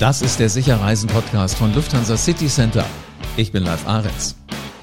Das ist der Sicherreisen-Podcast von Lufthansa City Center. Ich bin Live Ahrens.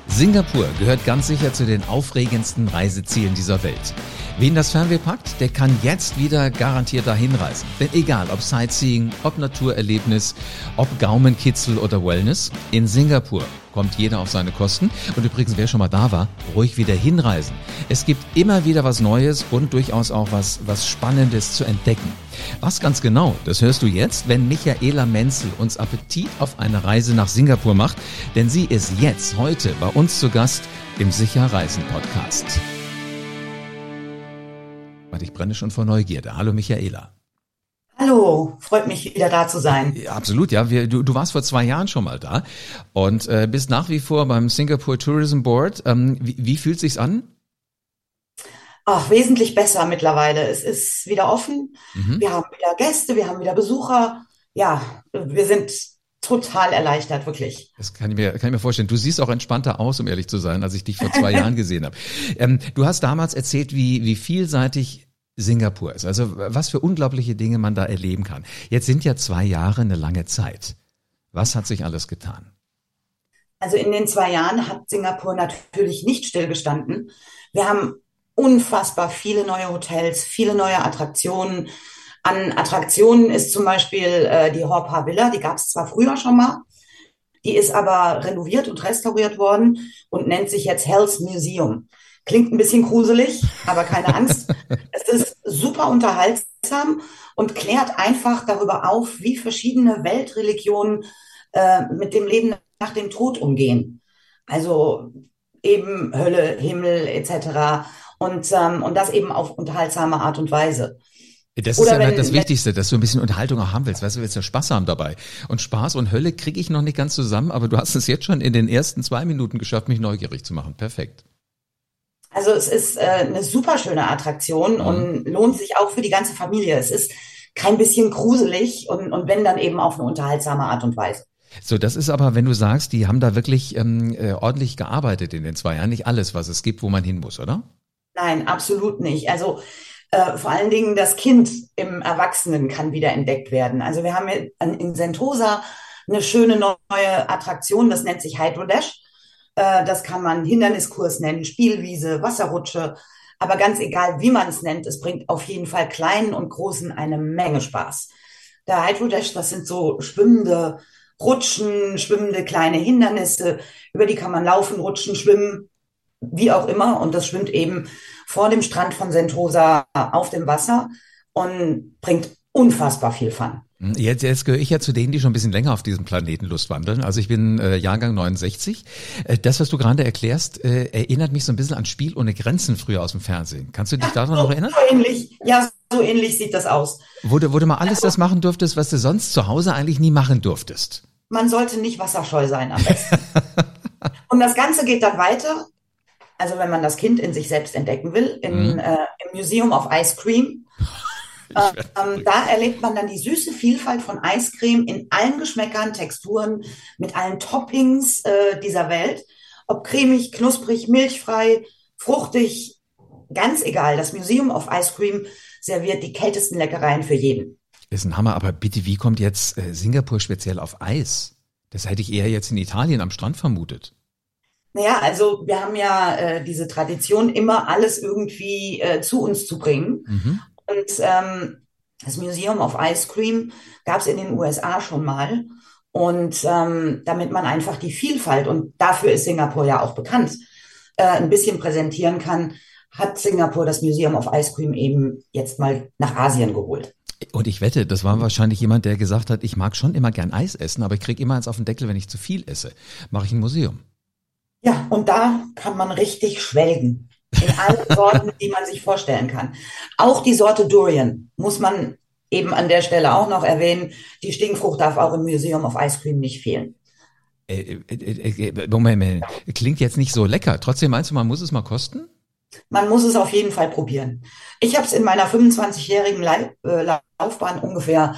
Singapur gehört ganz sicher zu den aufregendsten Reisezielen dieser Welt. Wen das Fernweh packt, der kann jetzt wieder garantiert dahin reisen. Denn egal ob Sightseeing, ob Naturerlebnis, ob Gaumenkitzel oder Wellness, in Singapur kommt jeder auf seine Kosten. Und übrigens, wer schon mal da war, ruhig wieder hinreisen. Es gibt immer wieder was Neues und durchaus auch was, was Spannendes zu entdecken. Was ganz genau, das hörst du jetzt, wenn Michaela Menzel uns Appetit auf eine Reise nach Singapur macht, denn sie ist jetzt heute bei uns zu Gast im Sicher Reisen Podcast. Warte, ich brenne schon vor Neugierde. Hallo Michaela. Hallo, freut mich wieder da zu sein. Ja, absolut, ja. Wir, du, du warst vor zwei Jahren schon mal da und äh, bist nach wie vor beim Singapore Tourism Board. Ähm, wie, wie fühlt sich's an? Ach, wesentlich besser mittlerweile. Es ist wieder offen. Mhm. Wir haben wieder Gäste, wir haben wieder Besucher. Ja, wir sind total erleichtert, wirklich. Das kann ich mir, kann ich mir vorstellen. Du siehst auch entspannter aus, um ehrlich zu sein, als ich dich vor zwei Jahren gesehen habe. Ähm, du hast damals erzählt, wie, wie vielseitig Singapur ist. Also was für unglaubliche Dinge man da erleben kann. Jetzt sind ja zwei Jahre eine lange Zeit. Was hat sich alles getan? Also in den zwei Jahren hat Singapur natürlich nicht stillgestanden. Wir haben unfassbar viele neue Hotels, viele neue Attraktionen. An Attraktionen ist zum Beispiel äh, die Horpa Villa, die gab es zwar früher schon mal, die ist aber renoviert und restauriert worden und nennt sich jetzt Hell's Museum. Klingt ein bisschen gruselig, aber keine Angst. es ist super unterhaltsam und klärt einfach darüber auf, wie verschiedene Weltreligionen äh, mit dem Leben nach dem Tod umgehen. Also eben Hölle, Himmel etc. Und, ähm, und das eben auf unterhaltsame Art und Weise. Das ist ja wenn, das Wichtigste, dass du ein bisschen Unterhaltung auch haben willst. Weißt du, willst ja Spaß haben dabei. Und Spaß und Hölle kriege ich noch nicht ganz zusammen, aber du hast es jetzt schon in den ersten zwei Minuten geschafft, mich neugierig zu machen. Perfekt. Also es ist äh, eine super schöne Attraktion mhm. und lohnt sich auch für die ganze Familie. Es ist kein bisschen gruselig und, und wenn dann eben auf eine unterhaltsame Art und Weise. So, das ist aber, wenn du sagst, die haben da wirklich ähm, äh, ordentlich gearbeitet in den zwei Jahren, nicht alles, was es gibt, wo man hin muss, oder? Nein, absolut nicht. Also äh, vor allen Dingen das Kind im Erwachsenen kann wieder entdeckt werden. Also wir haben in Sentosa eine schöne neue Attraktion, das nennt sich Hydro Dash. Äh, das kann man Hinderniskurs nennen, Spielwiese, Wasserrutsche. Aber ganz egal, wie man es nennt, es bringt auf jeden Fall Kleinen und Großen eine Menge Spaß. Der Hydro Dash, das sind so schwimmende Rutschen, schwimmende kleine Hindernisse, über die kann man laufen, rutschen, schwimmen, wie auch immer. Und das schwimmt eben vor dem Strand von Sentosa auf dem Wasser und bringt unfassbar viel Fun. Hm, jetzt, jetzt gehöre ich ja zu denen, die schon ein bisschen länger auf diesem Planeten Lust wandeln. Also ich bin äh, Jahrgang 69. Äh, das, was du gerade erklärst, äh, erinnert mich so ein bisschen an Spiel ohne Grenzen früher aus dem Fernsehen. Kannst du dich daran so, noch erinnern? So ähnlich, ja, so ähnlich sieht das aus. Wo du, wo du mal alles also, das machen durftest, was du sonst zu Hause eigentlich nie machen durftest. Man sollte nicht wasserscheu sein am besten. Und das Ganze geht dann weiter. Also wenn man das Kind in sich selbst entdecken will, in, mhm. äh, im Museum of Ice Cream ähm, da erlebt man dann die süße Vielfalt von Eiscreme in allen Geschmäckern, Texturen, mit allen Toppings äh, dieser Welt. Ob cremig, knusprig, milchfrei, fruchtig, ganz egal. Das Museum of Ice Cream serviert die kältesten Leckereien für jeden. Ist ein Hammer, aber bitte, wie kommt jetzt äh, Singapur speziell auf Eis? Das hätte ich eher jetzt in Italien am Strand vermutet. Naja, also wir haben ja äh, diese Tradition, immer alles irgendwie äh, zu uns zu bringen. Mhm. Und ähm, das Museum of Ice Cream gab es in den USA schon mal. Und ähm, damit man einfach die Vielfalt, und dafür ist Singapur ja auch bekannt, äh, ein bisschen präsentieren kann, hat Singapur das Museum of Ice Cream eben jetzt mal nach Asien geholt. Und ich wette, das war wahrscheinlich jemand, der gesagt hat, ich mag schon immer gern Eis essen, aber ich kriege immer eins auf den Deckel, wenn ich zu viel esse. Mache ich ein Museum. Ja, und da kann man richtig schwelgen. In allen Sorten, die man sich vorstellen kann. Auch die Sorte Durian muss man eben an der Stelle auch noch erwähnen. Die Stinkfrucht darf auch im Museum of Ice Cream nicht fehlen. Äh, äh, äh, Moment, Moment, klingt jetzt nicht so lecker. Trotzdem meinst du, man muss es mal kosten? Man muss es auf jeden Fall probieren. Ich habe es in meiner 25-jährigen Laufbahn ungefähr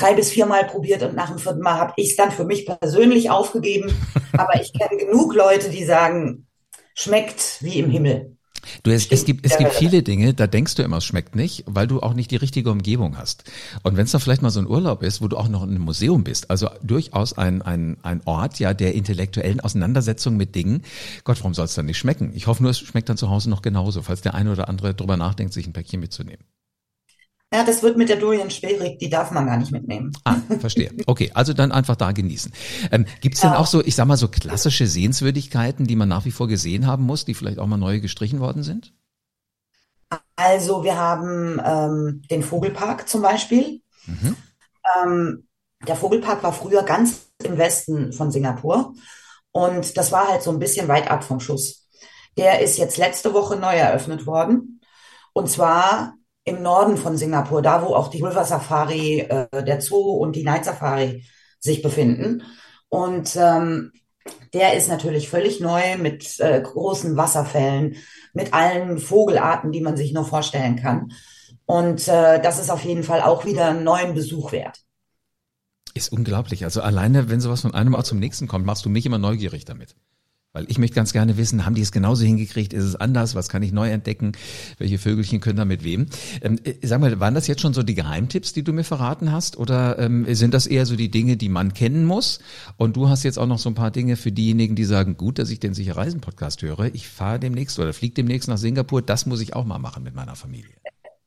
drei bis viermal probiert und nach dem vierten Mal habe ich es dann für mich persönlich aufgegeben. Aber ich kenne genug Leute, die sagen, schmeckt wie im Himmel. Du, es, es gibt, es gibt viele Dinge, da denkst du immer, es schmeckt nicht, weil du auch nicht die richtige Umgebung hast. Und wenn es dann vielleicht mal so ein Urlaub ist, wo du auch noch in einem Museum bist, also durchaus ein, ein, ein Ort ja der intellektuellen Auseinandersetzung mit Dingen, Gott, warum soll es dann nicht schmecken? Ich hoffe nur, es schmeckt dann zu Hause noch genauso, falls der eine oder andere drüber nachdenkt, sich ein Päckchen mitzunehmen. Ja, das wird mit der Durian schwierig, die darf man gar nicht mitnehmen. Ah, verstehe. Okay, also dann einfach da genießen. Ähm, Gibt es denn auch so, ich sag mal, so klassische Sehenswürdigkeiten, die man nach wie vor gesehen haben muss, die vielleicht auch mal neu gestrichen worden sind? Also wir haben ähm, den Vogelpark zum Beispiel. Mhm. Ähm, der Vogelpark war früher ganz im Westen von Singapur und das war halt so ein bisschen weit ab vom Schuss. Der ist jetzt letzte Woche neu eröffnet worden und zwar im Norden von Singapur, da wo auch die River Safari, äh, der Zoo und die Night Safari sich befinden. Und ähm, der ist natürlich völlig neu mit äh, großen Wasserfällen, mit allen Vogelarten, die man sich nur vorstellen kann. Und äh, das ist auf jeden Fall auch wieder einen neuen Besuch wert. Ist unglaublich. Also alleine, wenn sowas von einem Ort zum nächsten kommt, machst du mich immer neugierig damit. Weil ich möchte ganz gerne wissen, haben die es genauso hingekriegt? Ist es anders? Was kann ich neu entdecken? Welche Vögelchen können da mit wem? Ähm, äh, sag mal, waren das jetzt schon so die Geheimtipps, die du mir verraten hast? Oder ähm, sind das eher so die Dinge, die man kennen muss? Und du hast jetzt auch noch so ein paar Dinge für diejenigen, die sagen, gut, dass ich den Sicher Reisen Podcast höre. Ich fahre demnächst oder fliege demnächst nach Singapur. Das muss ich auch mal machen mit meiner Familie.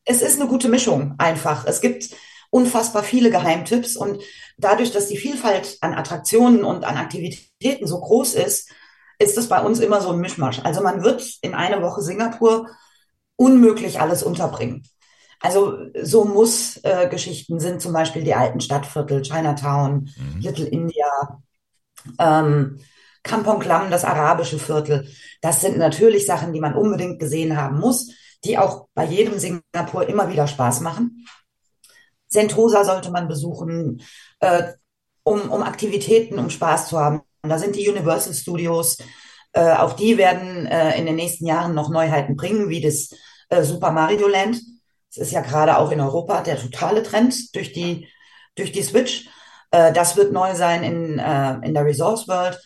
Es ist eine gute Mischung einfach. Es gibt unfassbar viele Geheimtipps und dadurch, dass die Vielfalt an Attraktionen und an Aktivitäten so groß ist, ist es bei uns immer so ein Mischmasch. Also man wird in einer Woche Singapur unmöglich alles unterbringen. Also so Muss-Geschichten äh, sind zum Beispiel die alten Stadtviertel, Chinatown, mhm. Little India, ähm, Kampong Klam, das arabische Viertel. Das sind natürlich Sachen, die man unbedingt gesehen haben muss, die auch bei jedem Singapur immer wieder Spaß machen. Sentosa sollte man besuchen, äh, um, um Aktivitäten, um Spaß zu haben. Und da sind die Universal Studios. Äh, auch die werden äh, in den nächsten Jahren noch Neuheiten bringen, wie das äh, Super Mario Land. Das ist ja gerade auch in Europa der totale Trend durch die, durch die Switch. Äh, das wird neu sein in, äh, in der Resource World.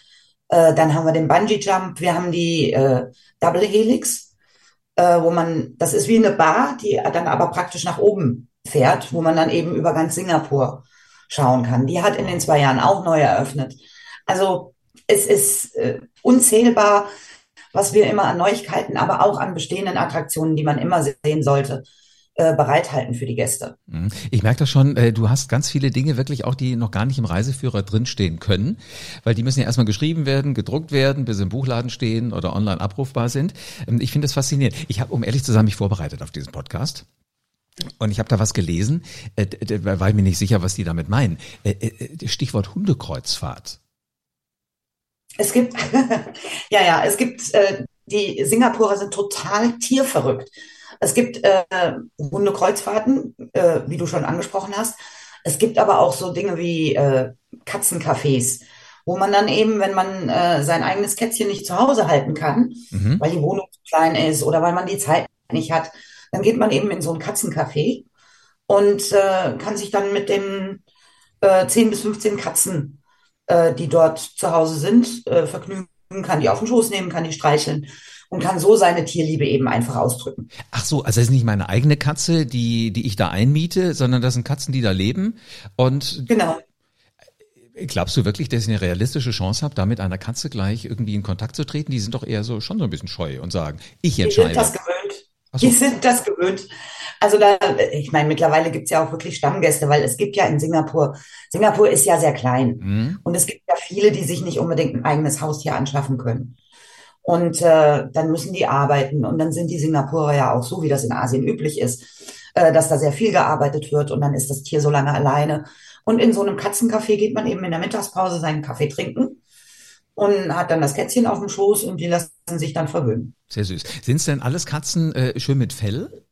Äh, dann haben wir den Bungee Jump. Wir haben die Double Helix, wo man, das ist wie eine Bar, die dann aber praktisch nach oben fährt, wo man dann eben über ganz Singapur schauen kann. Die hat in den zwei Jahren auch neu eröffnet. Also es ist äh, unzählbar, was wir immer an Neuigkeiten, aber auch an bestehenden Attraktionen, die man immer sehen sollte, äh, bereithalten für die Gäste. Mhm. Ich merke das schon, äh, du hast ganz viele Dinge wirklich auch, die noch gar nicht im Reiseführer drinstehen können, weil die müssen ja erstmal geschrieben werden, gedruckt werden, bis im Buchladen stehen oder online abrufbar sind. Ähm, ich finde das faszinierend. Ich habe, um ehrlich zu sein, mich vorbereitet auf diesen Podcast. Und ich habe da was gelesen, äh, da war ich mir nicht sicher, was die damit meinen. Stichwort Hundekreuzfahrt. Es gibt, ja, ja, es gibt, äh, die Singapurer sind total tierverrückt. Es gibt äh, Hundekreuzfahrten, äh, wie du schon angesprochen hast. Es gibt aber auch so Dinge wie äh, Katzencafés, wo man dann eben, wenn man äh, sein eigenes Kätzchen nicht zu Hause halten kann, mhm. weil die Wohnung zu klein ist oder weil man die Zeit nicht hat, dann geht man eben in so ein Katzencafé und äh, kann sich dann mit den äh, 10 bis 15 Katzen äh, die dort zu Hause sind, äh, vergnügen, kann die auf den Schoß nehmen, kann die streicheln und kann so seine Tierliebe eben einfach ausdrücken. Ach so, also das ist nicht meine eigene Katze, die, die ich da einmiete, sondern das sind Katzen, die da leben und Genau. Glaubst du wirklich, dass ich eine realistische Chance habe, da mit einer Katze gleich irgendwie in Kontakt zu treten? Die sind doch eher so schon so ein bisschen scheu und sagen, ich entscheide. Die sind das gewöhnt. So. Die sind das gewöhnt. Also da, ich meine, mittlerweile gibt's ja auch wirklich Stammgäste, weil es gibt ja in Singapur, Singapur ist ja sehr klein mhm. und es gibt ja viele, die sich nicht unbedingt ein eigenes Haustier anschaffen können. Und äh, dann müssen die arbeiten und dann sind die Singapurer ja auch so, wie das in Asien üblich ist, äh, dass da sehr viel gearbeitet wird und dann ist das Tier so lange alleine. Und in so einem Katzencafé geht man eben in der Mittagspause seinen Kaffee trinken und hat dann das Kätzchen auf dem Schoß und die lassen sich dann verwöhnen. Sehr süß. Sind es denn alles Katzen äh, schön mit Fell?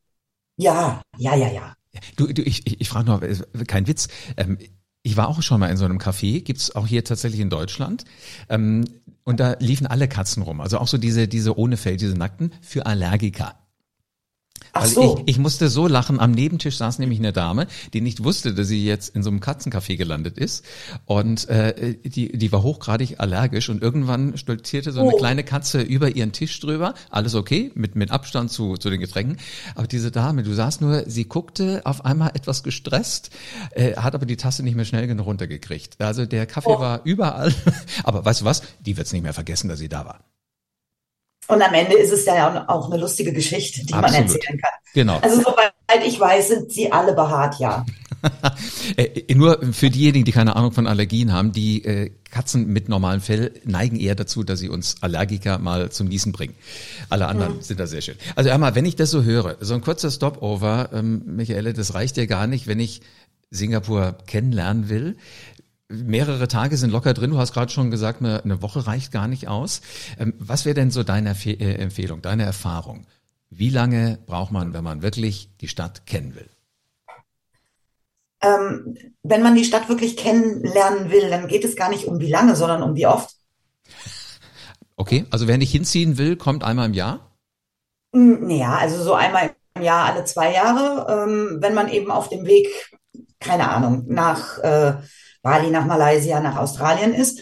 Ja, ja, ja, ja. Du, du ich, ich, ich frage noch, äh, kein Witz. Ähm, ich war auch schon mal in so einem Café, gibt's auch hier tatsächlich in Deutschland. Ähm, und da liefen alle Katzen rum. Also auch so diese, diese ohne Fell, diese nackten, für Allergiker. Ach also so. ich, ich musste so lachen. Am Nebentisch saß nämlich eine Dame, die nicht wusste, dass sie jetzt in so einem Katzencafé gelandet ist. Und äh, die, die war hochgradig allergisch und irgendwann stolzierte so eine oh. kleine Katze über ihren Tisch drüber. Alles okay, mit, mit Abstand zu, zu den Getränken. Aber diese Dame, du sahst nur, sie guckte auf einmal etwas gestresst, äh, hat aber die Tasse nicht mehr schnell genug runtergekriegt. Also der Kaffee oh. war überall. aber weißt du was? Die wird's nicht mehr vergessen, dass sie da war. Und am Ende ist es ja auch eine lustige Geschichte, die Absolut. man erzählen kann. Genau. Also soweit ich weiß, sind sie alle behaart, ja. Äh, nur für diejenigen, die keine Ahnung von Allergien haben, die äh, Katzen mit normalem Fell neigen eher dazu, dass sie uns Allergiker mal zum Niesen bringen. Alle anderen mhm. sind da sehr schön. Also einmal, wenn ich das so höre, so ein kurzer Stopover, ähm, Michaele, das reicht ja gar nicht, wenn ich Singapur kennenlernen will mehrere Tage sind locker drin. Du hast gerade schon gesagt, eine, Woche reicht gar nicht aus. Ähm, was wäre denn so deine äh, Empfehlung, deine Erfahrung? Wie lange braucht man, wenn man wirklich die Stadt kennen will? Ähm, wenn man die Stadt wirklich kennenlernen will, dann geht es gar nicht um wie lange, sondern um wie oft. Okay, also wer nicht hinziehen will, kommt einmal im Jahr? Ja, also so einmal im Jahr, alle zwei Jahre. Ähm, wenn man eben auf dem Weg, keine Ahnung, nach äh, Bali, nach Malaysia, nach Australien ist,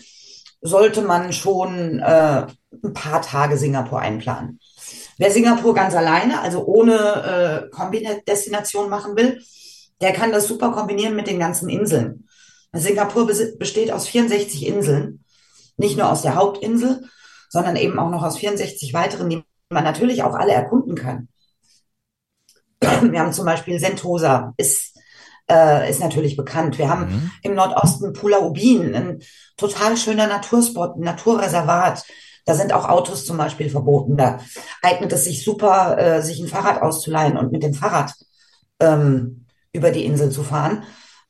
sollte man schon äh, ein paar Tage Singapur einplanen. Wer Singapur ganz alleine, also ohne äh, Kombinat-Destination machen will, der kann das super kombinieren mit den ganzen Inseln. Singapur besteht aus 64 Inseln, nicht nur aus der Hauptinsel, sondern eben auch noch aus 64 weiteren, die man natürlich auch alle erkunden kann. Wir haben zum Beispiel Sentosa, ist, äh, ist natürlich bekannt. Wir haben mhm. im Nordosten Pulau Ubin, ein total schöner Naturspot, ein Naturreservat. Da sind auch Autos zum Beispiel verboten. Da eignet es sich super, äh, sich ein Fahrrad auszuleihen und mit dem Fahrrad ähm, über die Insel zu fahren.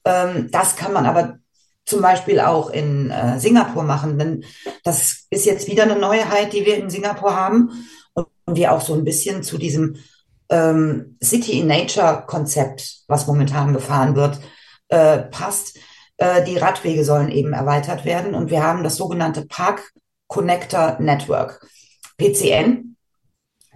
Ähm, das kann man aber zum Beispiel auch in äh, Singapur machen, denn das ist jetzt wieder eine Neuheit, die wir in Singapur haben und, und die auch so ein bisschen zu diesem ähm, City in Nature Konzept, was momentan gefahren wird, äh, passt. Äh, die Radwege sollen eben erweitert werden und wir haben das sogenannte Park Connector Network, PCN.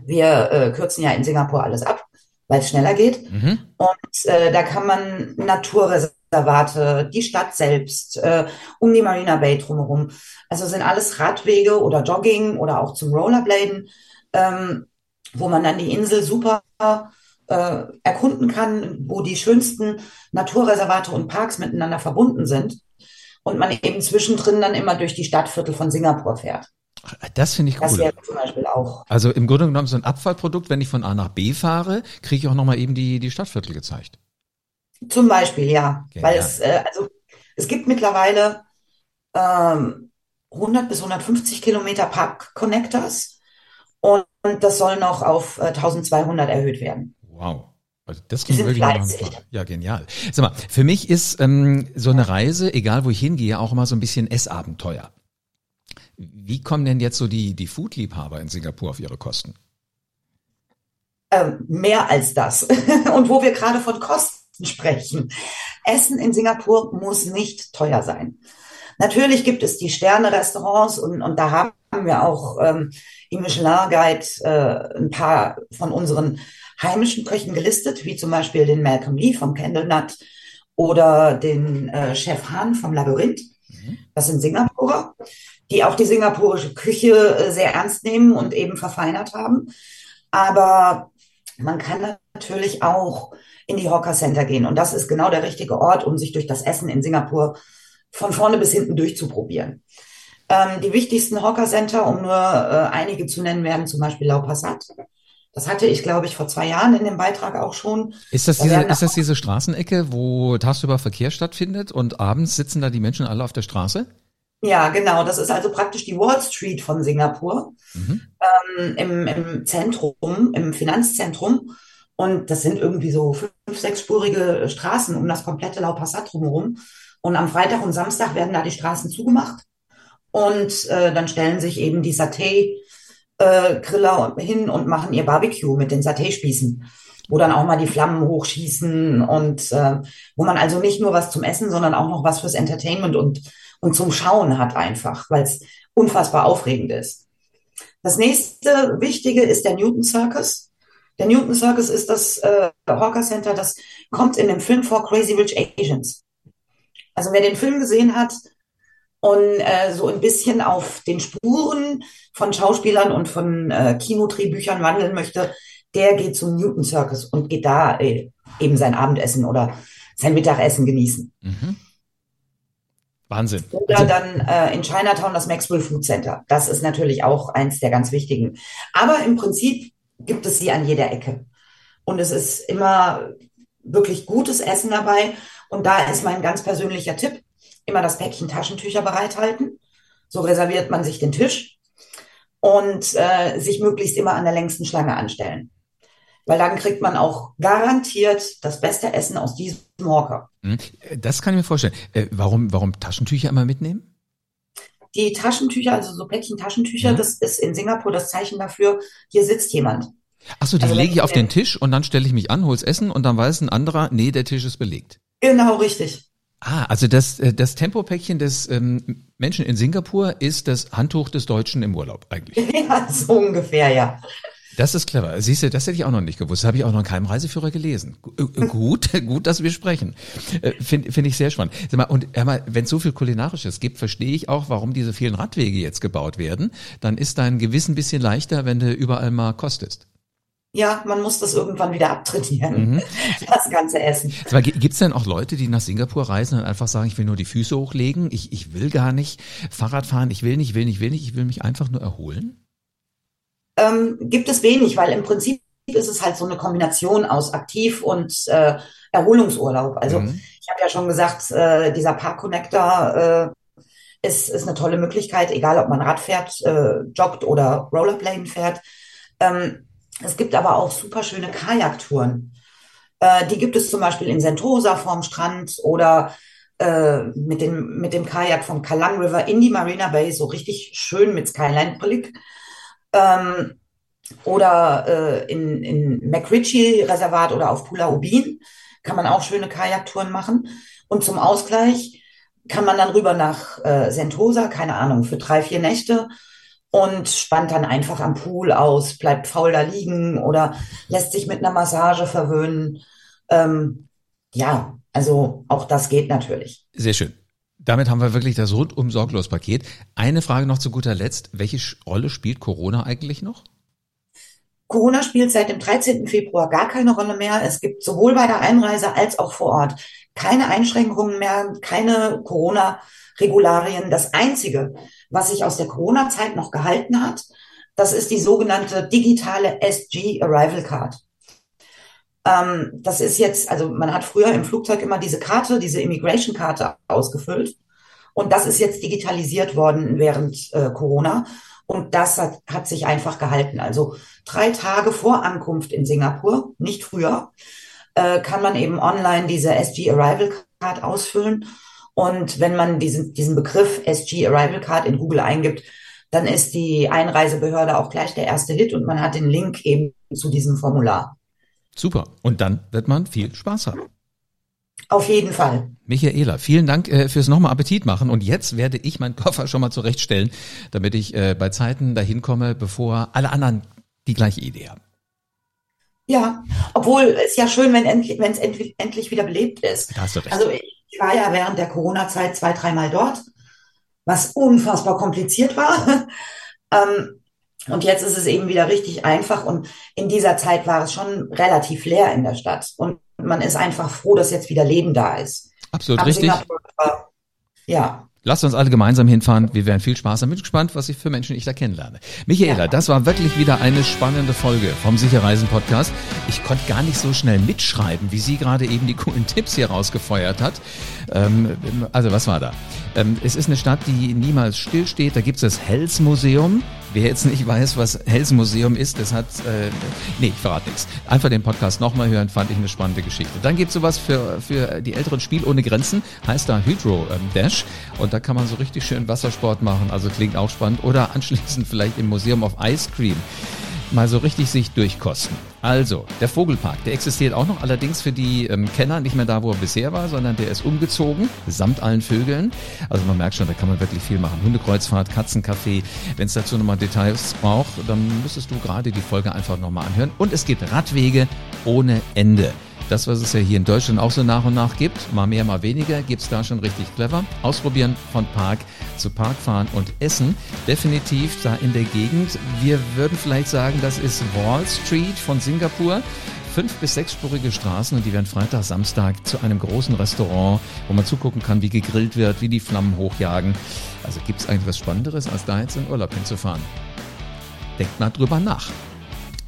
Wir äh, kürzen ja in Singapur alles ab, weil es schneller geht. Mhm. Und äh, da kann man Naturreservate, die Stadt selbst, äh, um die Marina Bay drumherum. Also sind alles Radwege oder Jogging oder auch zum Rollerbladen, ähm, wo man dann die Insel super äh, erkunden kann, wo die schönsten Naturreservate und Parks miteinander verbunden sind und man eben zwischendrin dann immer durch die Stadtviertel von Singapur fährt. Das finde ich cool. Das wäre zum Beispiel auch. Also im Grunde genommen so ein Abfallprodukt, wenn ich von A nach B fahre, kriege ich auch nochmal eben die, die Stadtviertel gezeigt. Zum Beispiel, ja. Okay, Weil es, äh, also es gibt mittlerweile ähm, 100 bis 150 Kilometer Park Connectors und, und das soll noch auf äh, 1200 erhöht werden. Wow. Also das klingt wirklich Ja, genial. Sag mal, für mich ist ähm, so eine Reise, egal wo ich hingehe, auch immer so ein bisschen Essabenteuer. Wie kommen denn jetzt so die, die Foodliebhaber in Singapur auf ihre Kosten? Ähm, mehr als das. Und wo wir gerade von Kosten sprechen. Essen in Singapur muss nicht teuer sein. Natürlich gibt es die Sterne-Restaurants und, und da haben wir auch ähm, im Michelin Guide äh, ein paar von unseren heimischen Köchen gelistet, wie zum Beispiel den Malcolm Lee vom Candlenut oder den äh, Chef Han vom Labyrinth. Mhm. Das sind Singapurer, die auch die singapurische Küche äh, sehr ernst nehmen und eben verfeinert haben. Aber man kann natürlich auch in die Hawker Center gehen. Und das ist genau der richtige Ort, um sich durch das Essen in Singapur von vorne bis hinten durchzuprobieren. Ähm, die wichtigsten Hawker Center, um nur äh, einige zu nennen, werden zum Beispiel Lau Passat. Das hatte ich, glaube ich, vor zwei Jahren in dem Beitrag auch schon. Ist das, diese, ist das diese Straßenecke, wo tagsüber Verkehr stattfindet und abends sitzen da die Menschen alle auf der Straße? Ja, genau. Das ist also praktisch die Wall Street von Singapur mhm. ähm, im, im Zentrum, im Finanzzentrum. Und das sind irgendwie so fünf, sechsspurige Straßen um das komplette Lau Passat drumherum. Und am Freitag und Samstag werden da die Straßen zugemacht. Und äh, dann stellen sich eben die Saté äh, hin und machen ihr Barbecue mit den Saté-Spießen, wo dann auch mal die Flammen hochschießen und äh, wo man also nicht nur was zum Essen, sondern auch noch was fürs Entertainment und, und zum Schauen hat einfach, weil es unfassbar aufregend ist. Das nächste Wichtige ist der Newton Circus. Der Newton Circus ist das äh, Hawker Center, das kommt in dem Film vor Crazy Rich Asians. Also wer den Film gesehen hat und äh, so ein bisschen auf den Spuren von Schauspielern und von äh, Kinodrehbüchern wandeln möchte, der geht zum Newton Circus und geht da äh, eben sein Abendessen oder sein Mittagessen genießen. Mhm. Wahnsinn. Oder also, dann äh, in Chinatown das Maxwell Food Center. Das ist natürlich auch eins der ganz wichtigen. Aber im Prinzip gibt es sie an jeder Ecke. Und es ist immer wirklich gutes Essen dabei. Und da ist mein ganz persönlicher Tipp, immer das Päckchen Taschentücher bereithalten. So reserviert man sich den Tisch und äh, sich möglichst immer an der längsten Schlange anstellen weil dann kriegt man auch garantiert das beste Essen aus diesem Hawker. Hm, das kann ich mir vorstellen. Äh, warum, warum Taschentücher immer mitnehmen? Die Taschentücher, also so Päckchen Taschentücher, ja. das ist in Singapur das Zeichen dafür, hier sitzt jemand. Achso, die also lege ich auf den Tisch und dann stelle ich mich an, hol's Essen und dann weiß ein anderer, nee, der Tisch ist belegt. Genau, richtig. Ah, also das, äh, das Tempopäckchen des ähm, Menschen in Singapur ist das Handtuch des Deutschen im Urlaub eigentlich. Ja, so ungefähr, ja. Das ist clever. Siehst du, das hätte ich auch noch nicht gewusst. Das habe ich auch noch in keinem Reiseführer gelesen. Äh, gut, gut, dass wir sprechen. Äh, Finde find ich sehr spannend. Sag mal, und wenn es so viel Kulinarisches gibt, verstehe ich auch, warum diese vielen Radwege jetzt gebaut werden. Dann ist dein Gewissen bisschen leichter, wenn du überall mal kostest. Ja, man muss das irgendwann wieder abtrainieren, mhm. das ganze Essen. Gibt es denn auch Leute, die nach Singapur reisen und einfach sagen, ich will nur die Füße hochlegen, ich, ich will gar nicht Fahrrad fahren, ich will nicht, will nicht, will nicht, ich will mich einfach nur erholen? ähm, gibt es wenig, weil im Prinzip ist es halt so eine Kombination aus Aktiv- und äh, Erholungsurlaub. Also mhm. ich habe ja schon gesagt, äh, dieser Park Connector äh, ist, ist eine tolle Möglichkeit, egal ob man Rad fährt, äh, joggt oder Rollerblade fährt. Ähm, es gibt aber auch super schöne Kajaktouren. Äh, die gibt es zum Beispiel in Sentosa vorm Strand oder äh, mit, dem, mit dem Kajak vom Kalang River in die Marina Bay, so richtig schön mit Skyline-Blick. Ähm, oder äh, in, in McRitchie-Reservat oder auf Pula Ubin kann man auch schöne Kajaktouren machen. Und zum Ausgleich kann man dann rüber nach äh, Sentosa, keine Ahnung, für drei, vier Nächte und spannt dann einfach am Pool aus, bleibt faul da liegen oder lässt sich mit einer Massage verwöhnen. Ähm, ja, also auch das geht natürlich. Sehr schön. Damit haben wir wirklich das rundum sorglos Paket. Eine Frage noch zu guter Letzt. Welche Rolle spielt Corona eigentlich noch? Corona spielt seit dem 13. Februar gar keine Rolle mehr. Es gibt sowohl bei der Einreise als auch vor Ort keine Einschränkungen mehr, keine Corona-Regularien. Das Einzige, was sich aus der Corona-Zeit noch gehalten hat, das ist die sogenannte digitale SG Arrival Card. Ähm, das ist jetzt, also man hat früher im Flugzeug immer diese Karte, diese Immigration-Karte ausgefüllt. Und das ist jetzt digitalisiert worden während äh, Corona. Und das hat, hat sich einfach gehalten. Also drei Tage vor Ankunft in Singapur, nicht früher, äh, kann man eben online diese SG Arrival Card ausfüllen. Und wenn man diesen, diesen Begriff SG Arrival Card in Google eingibt, dann ist die Einreisebehörde auch gleich der erste Hit und man hat den Link eben zu diesem Formular. Super. Und dann wird man viel Spaß haben. Auf jeden Fall. Michaela, vielen Dank äh, fürs nochmal Appetit machen. Und jetzt werde ich meinen Koffer schon mal zurechtstellen, damit ich äh, bei Zeiten dahin komme, bevor alle anderen die gleiche Idee haben. Ja, obwohl es ja schön, wenn endlich, wenn es endlich, endlich wieder belebt ist. Da hast du recht. Also ich war ja während der Corona-Zeit zwei, dreimal dort, was unfassbar kompliziert war. ähm, und jetzt ist es eben wieder richtig einfach. Und in dieser Zeit war es schon relativ leer in der Stadt. Und man ist einfach froh, dass jetzt wieder Leben da ist. Absolut Aber richtig. ja. Lasst uns alle gemeinsam hinfahren. Wir werden viel Spaß haben. Bin gespannt, was ich für Menschen ich da kennenlerne. Michaela, ja. das war wirklich wieder eine spannende Folge vom Sicherreisen Podcast. Ich konnte gar nicht so schnell mitschreiben, wie sie gerade eben die coolen Tipps hier rausgefeuert hat. Ähm, also was war da? Ähm, es ist eine Stadt, die niemals stillsteht. Da gibt es das Hells Museum. Wer jetzt nicht weiß, was Hells Museum ist, das hat, äh, nee, ich verrate nichts. Einfach den Podcast nochmal hören, fand ich eine spannende Geschichte. Dann gibt es sowas für, für die älteren Spiel ohne Grenzen, heißt da Hydro ähm, Dash. Und da kann man so richtig schön Wassersport machen, also klingt auch spannend. Oder anschließend vielleicht im Museum of Ice Cream. Mal so richtig sich durchkosten. Also, der Vogelpark, der existiert auch noch, allerdings für die ähm, Kenner nicht mehr da, wo er bisher war, sondern der ist umgezogen, samt allen Vögeln. Also man merkt schon, da kann man wirklich viel machen. Hundekreuzfahrt, Katzencafé. Wenn es dazu nochmal Details braucht, dann müsstest du gerade die Folge einfach nochmal anhören. Und es gibt Radwege ohne Ende. Das, was es ja hier in Deutschland auch so nach und nach gibt, mal mehr, mal weniger, gibt's da schon richtig clever. Ausprobieren von Park zu Park fahren und essen. Definitiv da in der Gegend. Wir würden vielleicht sagen, das ist Wall Street von Singapur fünf- bis sechsspurige Straßen und die werden Freitag, Samstag zu einem großen Restaurant, wo man zugucken kann, wie gegrillt wird, wie die Flammen hochjagen. Also gibt's eigentlich was Spannenderes, als da jetzt in Urlaub hinzufahren? Denkt mal drüber nach.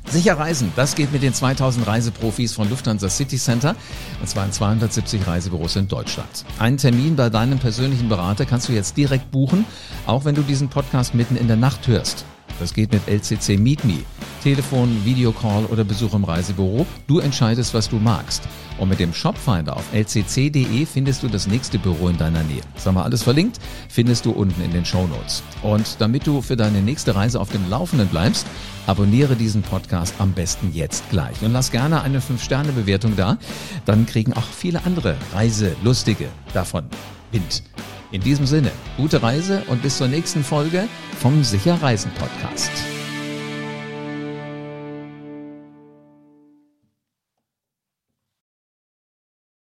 Sicher reisen, das geht mit den 2000 Reiseprofis von Lufthansa City Center und zwar in 270 Reisebüros in Deutschland. Einen Termin bei deinem persönlichen Berater kannst du jetzt direkt buchen, auch wenn du diesen Podcast mitten in der Nacht hörst. Das geht mit LCC Meet Me. Telefon, Videocall oder Besuch im Reisebüro. Du entscheidest, was du magst. Und mit dem Shopfinder auf lcc.de findest du das nächste Büro in deiner Nähe. Sag mal, alles verlinkt findest du unten in den Show Notes. Und damit du für deine nächste Reise auf dem Laufenden bleibst, abonniere diesen Podcast am besten jetzt gleich. Und lass gerne eine 5-Sterne-Bewertung da. Dann kriegen auch viele andere Reiselustige davon Wind. In diesem Sinne, gute Reise und bis zur nächsten Folge vom Sicher Reisen Podcast.